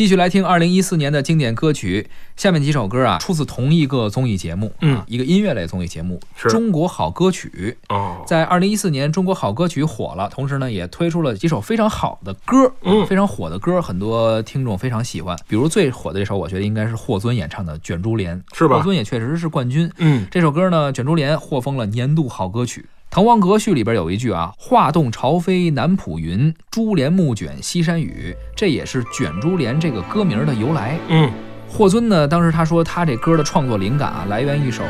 继续来听二零一四年的经典歌曲，下面几首歌啊，出自同一个综艺节目，一个音乐类综艺节目《中国好歌曲》。哦，在二零一四年，《中国好歌曲》火了，同时呢，也推出了几首非常好的歌，嗯非常火的歌，很多听众非常喜欢。比如最火的这首，我觉得应该是霍尊演唱的《卷珠帘》，是吧霍尊也确实是冠军。嗯，这首歌呢，《卷珠帘》获封了年度好歌曲。《滕王阁序》里边有一句啊，“画栋朝飞南浦云，珠帘暮卷西山雨”，这也是“卷珠帘”这个歌名的由来。嗯，霍尊呢，当时他说他这歌的创作灵感啊，来源一首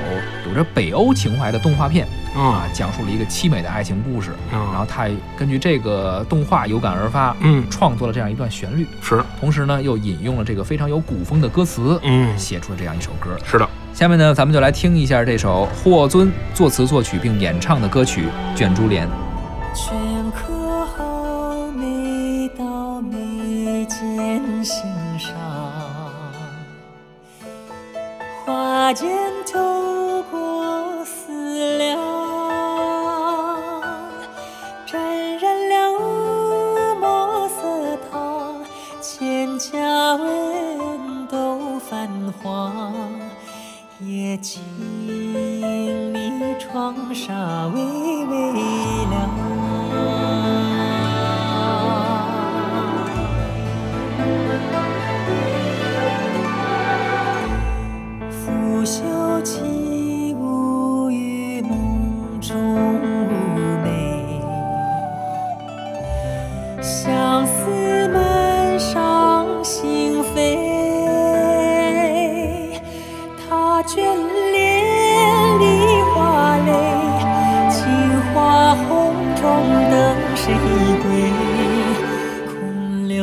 有着北欧情怀的动画片啊啊，，讲述了一个凄美的爱情故事。然后啊，他根据这个动画有感而发，嗯，创作了这样一段旋律，是，同时呢又引用了这个非常有古风的歌词，嗯，写出了这样一首歌。是的，下面呢，咱们就来听一下这首霍尊作词作曲并演唱的歌曲《卷珠帘》。镌刻好每道眉间心上，花间透过思量，沾染了墨色烫，千家文都泛黄，夜静谧窗纱微相思满上心扉。他眷恋梨花泪，杏花红中等谁归？空留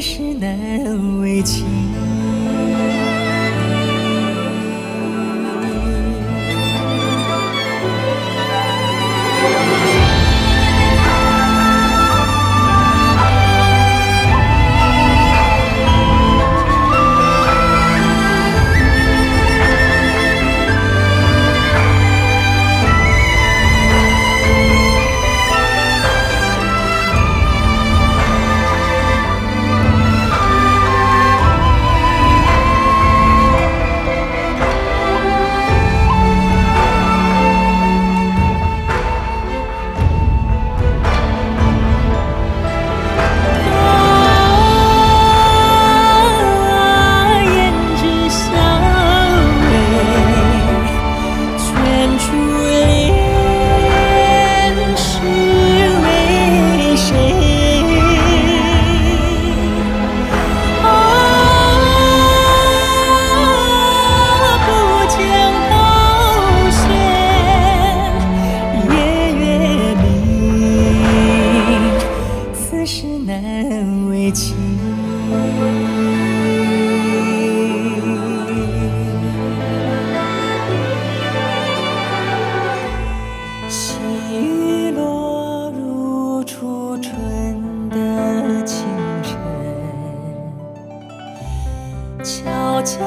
是难为情。情。细雨落入初春的清晨，悄悄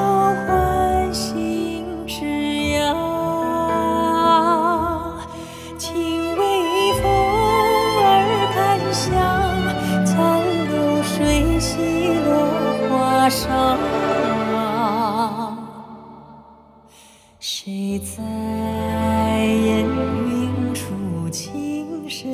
上，谁在烟云处轻声？